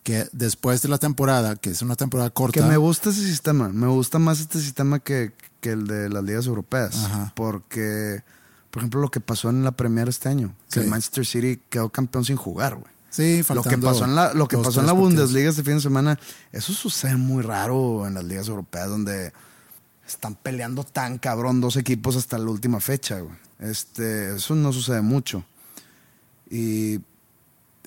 que después de la temporada, que es una temporada corta, Que me gusta ese sistema. Me gusta más este sistema que, que el de las ligas europeas. Ajá. Porque, por ejemplo, lo que pasó en la Premier este año. Que Sí. el Manchester City quedó campeón sin jugar, güey. sí, Lo que pasó en la, lo que dos, pasó en la. Bundesliga este fin de semana, eso sucede muy raro en las ligas europeas donde están peleando tan cabrón dos equipos hasta la última fecha, güey. Este, eso no sucede mucho. Y,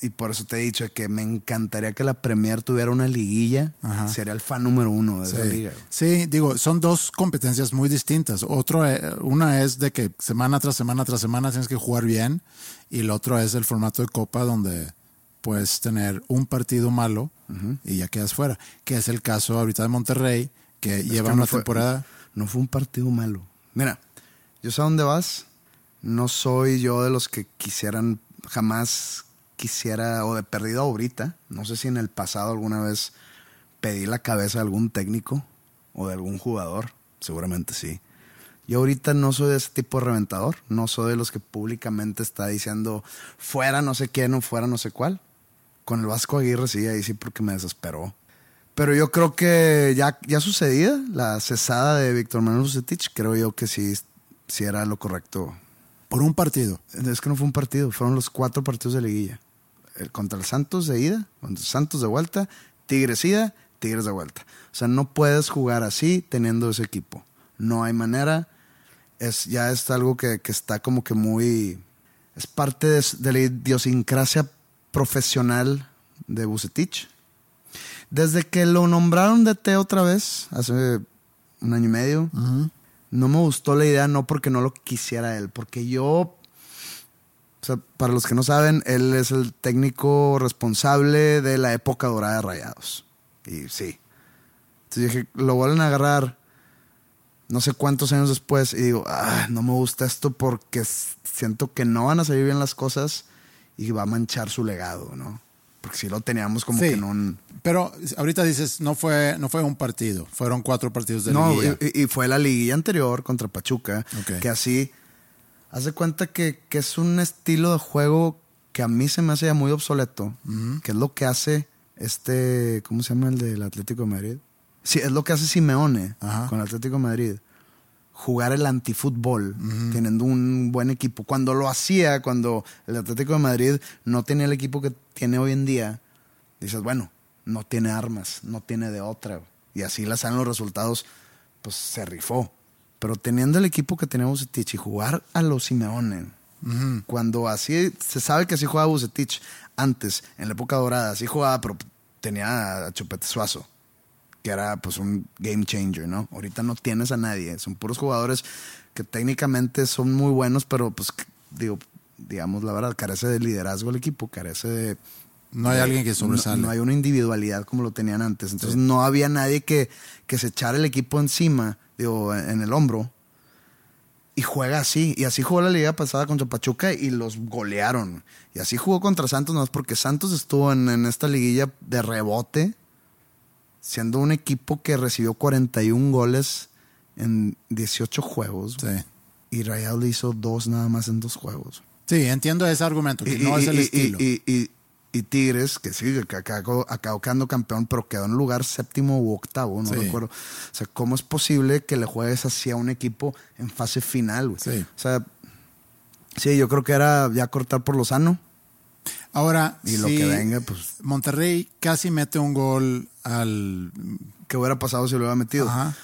y por eso te he dicho que me encantaría que la Premier tuviera una liguilla. Ajá. Sería el fan número uno de esa Sí. liga. güey. Sí, digo, son dos competencias muy distintas. Otro, eh, una es de que semana tras semana tras semana tienes que jugar bien y el otro es el formato de copa donde puedes tener un partido malo y ya quedas fuera, que es el caso ahorita de Monterrey, que Es lleva que una no fue- temporada. No fue un partido malo. Mira, yo sé a dónde vas. No soy yo de los que quisieran, jamás quisiera, o de perdido ahorita. No sé si en el pasado alguna vez pedí la cabeza de algún técnico o de algún jugador. Seguramente sí. Yo ahorita no soy de ese tipo de reventador. No soy de los que públicamente está diciendo fuera no sé quién o fuera no sé cuál. Con el Vasco Aguirre sí, ahí sí porque me desesperó. Pero yo creo que ya, ya sucedía la cesada de Víctor Manuel Vucetich, creo yo que sí, sí era lo correcto. Por un partido. Es que no fue un partido, fueron los cuatro partidos de liguilla. El contra el Santos de ida, contra el Santos de vuelta, Tigres ida, Tigres de vuelta. O sea, no puedes jugar así teniendo ese equipo. No hay manera. Es, ya es algo que, que está como que muy... Es parte de, de la idiosincrasia profesional de Bucetich. Desde que lo nombraron de T otra vez, hace un año y medio, no me gustó la idea, no porque no lo quisiera él, porque yo, o sea, para los que no saben, él es el técnico responsable de la época dorada de Rayados. Y sí. Entonces dije, lo vuelven a agarrar no sé cuántos años después y digo, ah, no me gusta esto porque siento que no van a salir bien las cosas y va a manchar su legado, ¿no? Porque si lo teníamos como Sí. que en un... Pero ahorita dices, no fue, no fue un partido, fueron cuatro partidos de No, liguilla. y, y fue la liguilla anterior contra Pachuca, Ok. que así, haz de cuenta que, que es un estilo de juego que a mí se me hace ya muy obsoleto, que es lo que hace este, ¿cómo se llama el del Atlético de Madrid? Sí, es lo que hace Simeone Ajá. con el Atlético de Madrid. Jugar el antifútbol, teniendo un buen equipo. Cuando lo hacía, cuando el Atlético de Madrid no tenía el equipo que tiene hoy en día, dices, bueno, no tiene armas, no tiene de otra. Y así le salen los resultados, pues se rifó. Pero teniendo el equipo que tenía Bucetich y jugar a los Simeone, cuando así, se sabe que así jugaba Bucetich antes, en la época dorada, así jugaba, pero tenía a Chupete Suazo, que era pues un game changer, ¿no? Ahorita no tienes a nadie, son puros jugadores que técnicamente son muy buenos, pero pues, digo, digamos la verdad, carece de liderazgo el equipo, carece de... No hay de- alguien que sobresale. No, no hay una individualidad como lo tenían antes. Entonces no había nadie que, que se echara el equipo encima, digo, en el hombro. Y juega así. Y así jugó la liga pasada contra Pachuca y los golearon. Y así jugó contra Santos, no es porque Santos estuvo en, en esta liguilla de rebote, siendo un equipo que recibió 41 goles en 18 juegos. Sí. Y Rayados le hizo dos nada más en dos juegos. Sí, entiendo ese argumento, que Y, no y- es el y- estilo. y- y- Tigres, que sí, que acabó, acabó quedando campeón, pero quedó en lugar séptimo u octavo, no Sí. recuerdo. O sea, ¿cómo es posible que le juegues así a un equipo en fase final? güey? Sí. O sea, sí, yo creo que era ya cortar por lo sano. Ahora, Y lo si que venga, pues- Monterrey casi mete un gol al... ¿Qué hubiera pasado si lo hubiera metido? Ajá.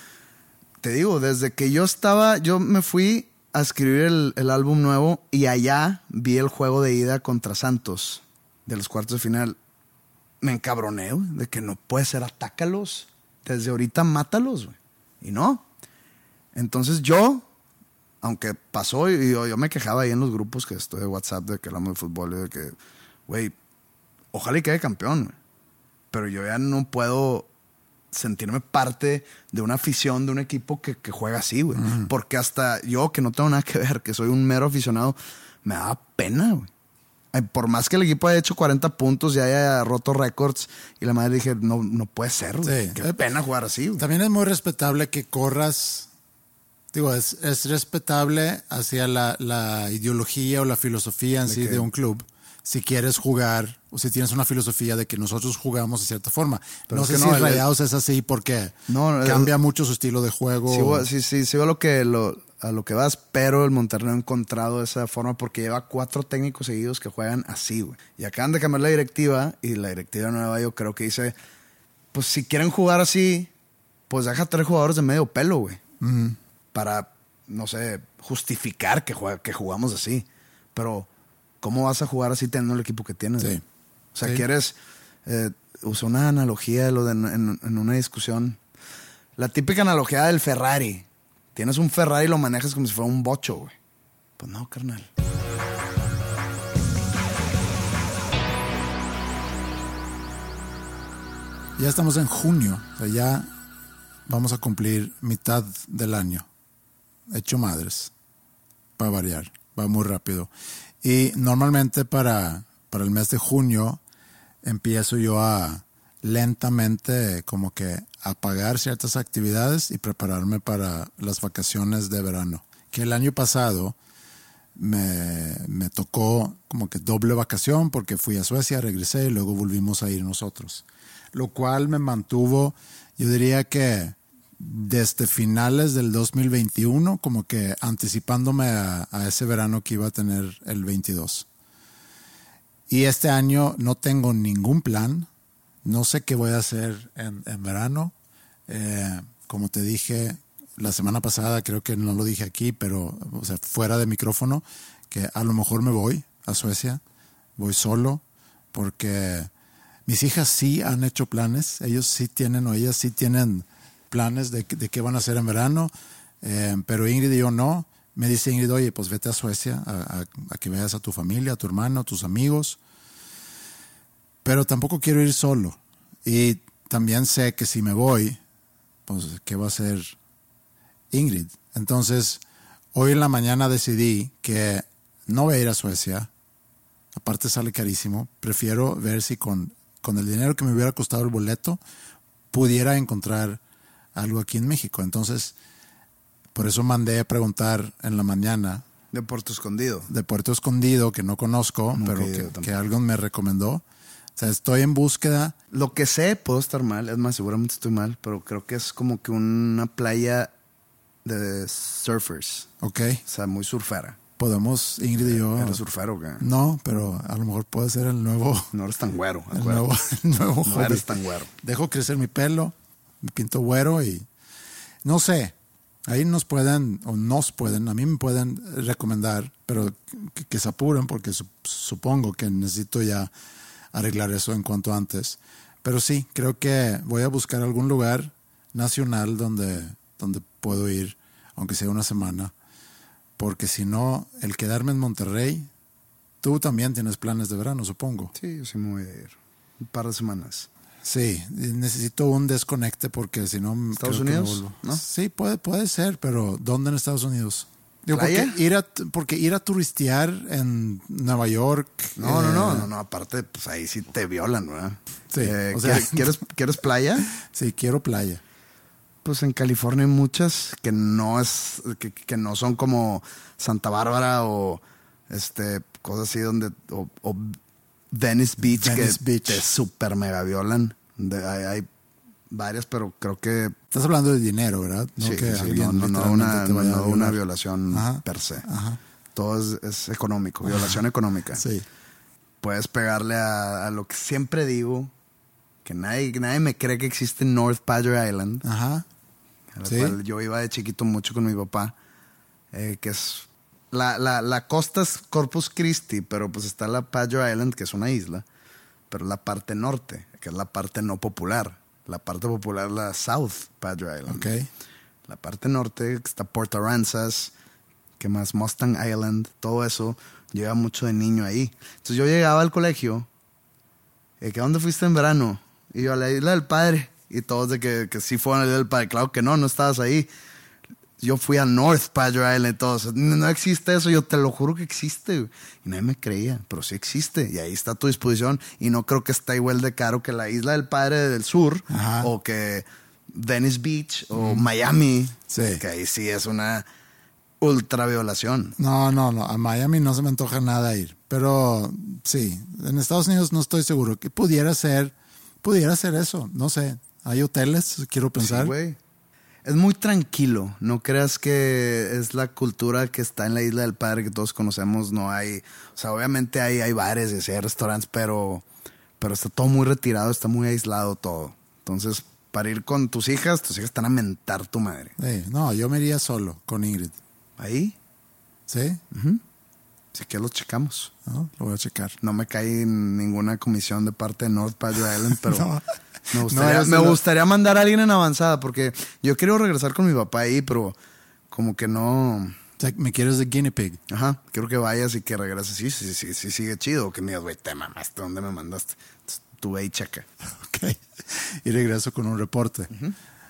Te digo, desde que yo estaba, yo me fui a escribir el, el álbum nuevo y allá vi el juego de ida contra Santos de los cuartos de final. Me encabroné, güey, de que no puede ser, atácalos. Desde ahorita mátalos, güey. Y no. Entonces yo, aunque pasó y yo, yo me quejaba ahí en los grupos que estoy de WhatsApp de que hablamos de fútbol y de que, güey, ojalá y quede campeón, güey. Pero yo ya no puedo sentirme parte de una afición de un equipo que, que juega así, güey. Porque hasta yo, que no tengo nada que ver, que soy un mero aficionado, me da pena, güey. Por más que el equipo haya hecho 40 puntos y haya roto récords, y la madre dije, no, no puede ser. Sí. Qué pena jugar así, güey. También es muy respetable que corras, digo, es, es respetable hacia la, la ideología o la filosofía en ¿De sí de un club. Si quieres jugar o si tienes una filosofía de que nosotros jugamos de cierta forma. Pero no sé que si no, el- Rayados es así porque No, el- cambia mucho su estilo de juego. Sí, sí, sí, sí, lo que, lo, a lo que vas, pero el Monterrey no ha encontrado esa forma porque lleva cuatro técnicos seguidos que juegan así, güey. Y acaban de cambiar la directiva y la directiva nueva yo creo que dice, pues si quieren jugar así, pues deja tres jugadores de medio pelo, güey. Para, no sé, justificar que, juega- que jugamos así. Pero, ¿cómo vas a jugar así teniendo el equipo que tienes? Sí. güey? O sea, Sí. quieres, eh, usó una analogía de lo de en, en una discusión. La típica analogía del Ferrari. Tienes un Ferrari y lo manejas como si fuera un bocho, güey. Pues no, carnal. Ya estamos en junio, o sea, ya vamos a cumplir mitad del año. Hecho madres, para variar, va muy rápido. Y normalmente para, para el mes de junio empiezo yo a lentamente como que apagar ciertas actividades y prepararme para las vacaciones de verano. Que el año pasado me, me tocó como que doble vacación porque fui a Suecia, regresé y luego volvimos a ir nosotros. Lo cual me mantuvo, yo diría que desde finales del 2021, como que anticipándome a, ese verano que iba a tener el 22. Y este año no tengo ningún plan, no sé qué voy a hacer en verano. Eh, como te dije la semana pasada, creo que no lo dije aquí, pero o sea, fuera de micrófono, que a lo mejor me voy a Suecia, voy solo, porque mis hijas sí han hecho planes, ellos sí tienen o ellas sí tienen planes de, de qué van a hacer en verano, eh, pero Ingrid y yo no. Me dice Ingrid, oye, pues vete a Suecia a, a- a que veas a tu familia, a tu hermano, a tus amigos pero tampoco quiero ir solo. Y también sé que si me voy, pues, ¿qué va a hacer Ingrid? Entonces, hoy en la mañana decidí que no voy a ir a Suecia, aparte sale carísimo, prefiero ver si con, con el dinero que me hubiera costado el boleto pudiera encontrar algo aquí en México. Entonces, por eso mandé a preguntar en la mañana De Puerto Escondido. de Puerto Escondido, que no conozco, pero que alguien me recomendó. O sea, estoy en búsqueda. Lo que sé, puedo estar mal, es más, seguramente estoy mal, pero creo que es como que una playa de surfers. Ok, O sea, muy surfera. podemos, Ingrid y yo. ¿Eres surfero? No, pero a lo mejor puede ser el nuevo, No eres tan güero, el nuevo, el nuevo No hobby. eres tan güero. Dejo crecer mi pelo, me pinto güero y no sé. Ahí nos pueden, o nos pueden, a mí me pueden recomendar, pero que, que se apuren porque su- supongo que necesito ya arreglar eso en cuanto antes. Pero sí, creo que voy a buscar algún lugar nacional donde, donde puedo ir, aunque sea una semana, porque si no, el quedarme en Monterrey, tú también tienes planes de verano, supongo. Sí, yo sí me voy a ir. Un par de semanas. Sí, necesito un desconecte porque si no... ¿Estados Unidos? Sí, puede, puede ser, pero ¿dónde en Estados Unidos? Digo, porque ir, a, porque ir a turistear en Nueva York... No, no, no, eh, no, no, aparte, pues ahí sí te violan, ¿verdad? Sí, Eh, o sea- ¿quieres, ¿quieres, quieres playa? Sí, quiero playa. Pues en California hay muchas que no es, que, que no son como Santa Bárbara o este, cosas así donde, o, o Venice Beach, Venice que Beach. te super mega violan. De- hay, hay varias, pero creo que Estás hablando de dinero, ¿verdad? sí, que sí, alguien no, no, no una, no una violación Ajá, per se. Ajá, Todo es, es económico, violación económica. sí. Puedes pegarle a, a lo que siempre digo, que nadie, nadie me cree que existe North Padre Island. Ajá, a la Sí. cual yo iba de chiquito mucho con mi papá, eh, que es... La, la, la costa es Corpus Christi, pero pues está la Padre Island, que es una isla, pero la parte norte, que es la parte no popular. La parte popular la South Padre Island. ok. La parte norte que está Port Aransas, que más Mustang Island, todo eso. Iba mucho de niño ahí. Entonces yo llegaba al colegio, eh, que ¿a dónde fuiste en verano? Y yo a la isla del padre. Y todos de que, que sí fueron a la isla del padre. Claro que no, no estabas ahí. Yo fui a North Padre Island y todos. No, existe eso, yo te lo juro que existe. güey". Y nadie me creía, pero sí existe. Y ahí está a tu disposición. Y no creo que está igual de caro que la isla del padre del sur Ajá. o que Venice Beach o Miami. Sí. Que ahí sí es una ultra violación. No, no, no. A Miami no se me antoja nada ir. Pero sí, en Estados Unidos no estoy seguro. Que pudiera ser, pudiera ser eso. No sé. Hay hoteles, quiero pensar. Sí, güey. Es muy tranquilo. No creas que es la cultura que está en la isla del padre que todos conocemos. No hay. O sea, obviamente hay, hay bares y hay restaurantes, pero, pero está todo muy retirado, está muy aislado todo. Entonces, para ir con tus hijas, tus hijas están a mentar tu madre. No, yo me iría solo con Ingrid. Ahí, ¿Sí? sí que los checamos. ¿No? Lo voy a checar. No me cae ninguna comisión de parte de North Padre Island, pero No. Me, gustaría, me gustaría mandar a alguien en avanzada porque yo quiero regresar con mi papá ahí, pero como que no. O sea, me quieres de guinea pig. Ajá, quiero que vayas y que regreses. Sí, sí, sí, sí, sigue chido. Que me digas, güey, te mamaste, ¿dónde me mandaste? Entonces, tú ve y checa. Ok. Y regreso con un reporte.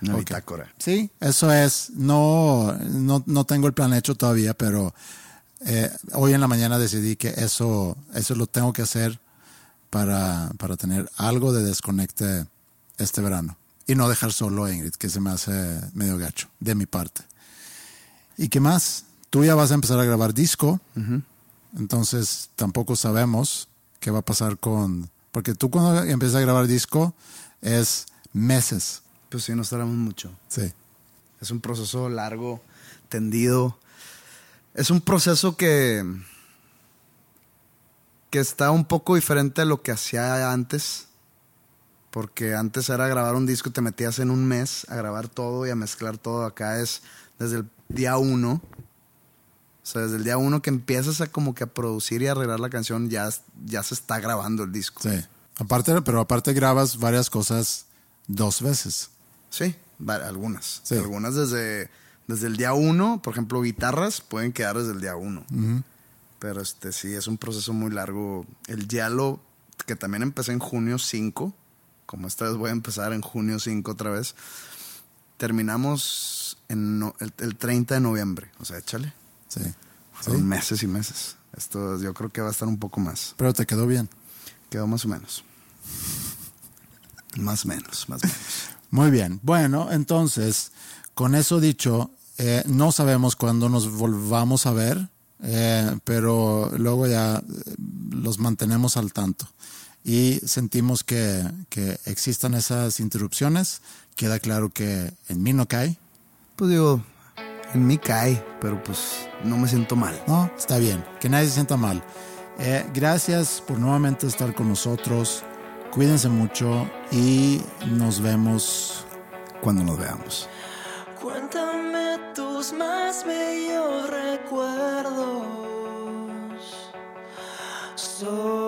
Una Ok. bitácora. Sí, eso es. No, no, no tengo el plan hecho todavía, pero eh, hoy en la mañana decidí que eso, eso lo tengo que hacer para, para tener algo de desconecte este verano. Y no dejar solo a Ingrid, que se me hace medio gacho, de mi parte. ¿Y qué más? Tú ya vas a empezar a grabar disco, entonces tampoco sabemos qué va a pasar con... Porque tú cuando empiezas a grabar disco es meses. Pues sí, nos tardamos mucho. Sí. Es un proceso largo, tendido. Es un proceso que. que está un poco diferente a lo que hacía antes. Porque antes era grabar un disco, te metías en un mes a grabar todo y a mezclar todo. Acá es desde el día uno. O sea, desde el día uno que empiezas a como que a producir y arreglar la canción, ya, ya se está grabando el disco. Sí. Aparte, pero aparte grabas varias cosas dos veces. Sí, algunas. Sí. Algunas desde, desde el día uno, por ejemplo, guitarras pueden quedar desde el día uno. Pero este sí, es un proceso muy largo. El Yalo, que también empecé en junio 5, como esta vez voy a empezar en junio 5 otra vez, terminamos en no- el, el 30 de noviembre. O sea, échale. Sí. Fueron Sí. meses y meses. Esto yo creo que va a estar un poco más. Pero te quedó bien. Quedó más o menos. Más o menos, más o menos. Muy bien. Bueno, entonces, con eso dicho, eh, no sabemos cuándo nos volvamos a ver, eh, pero luego ya eh, los mantenemos al tanto. Y sentimos que, que existan esas interrupciones. Queda claro que en mí no cae. Pues digo, en mí cae, pero pues no me siento mal. No, está bien. Que nadie se sienta mal. Eh, gracias por nuevamente estar con nosotros. Cuídense mucho y nos vemos Cuando nos veamos. Cuéntame tus más bellos recuerdos. Solo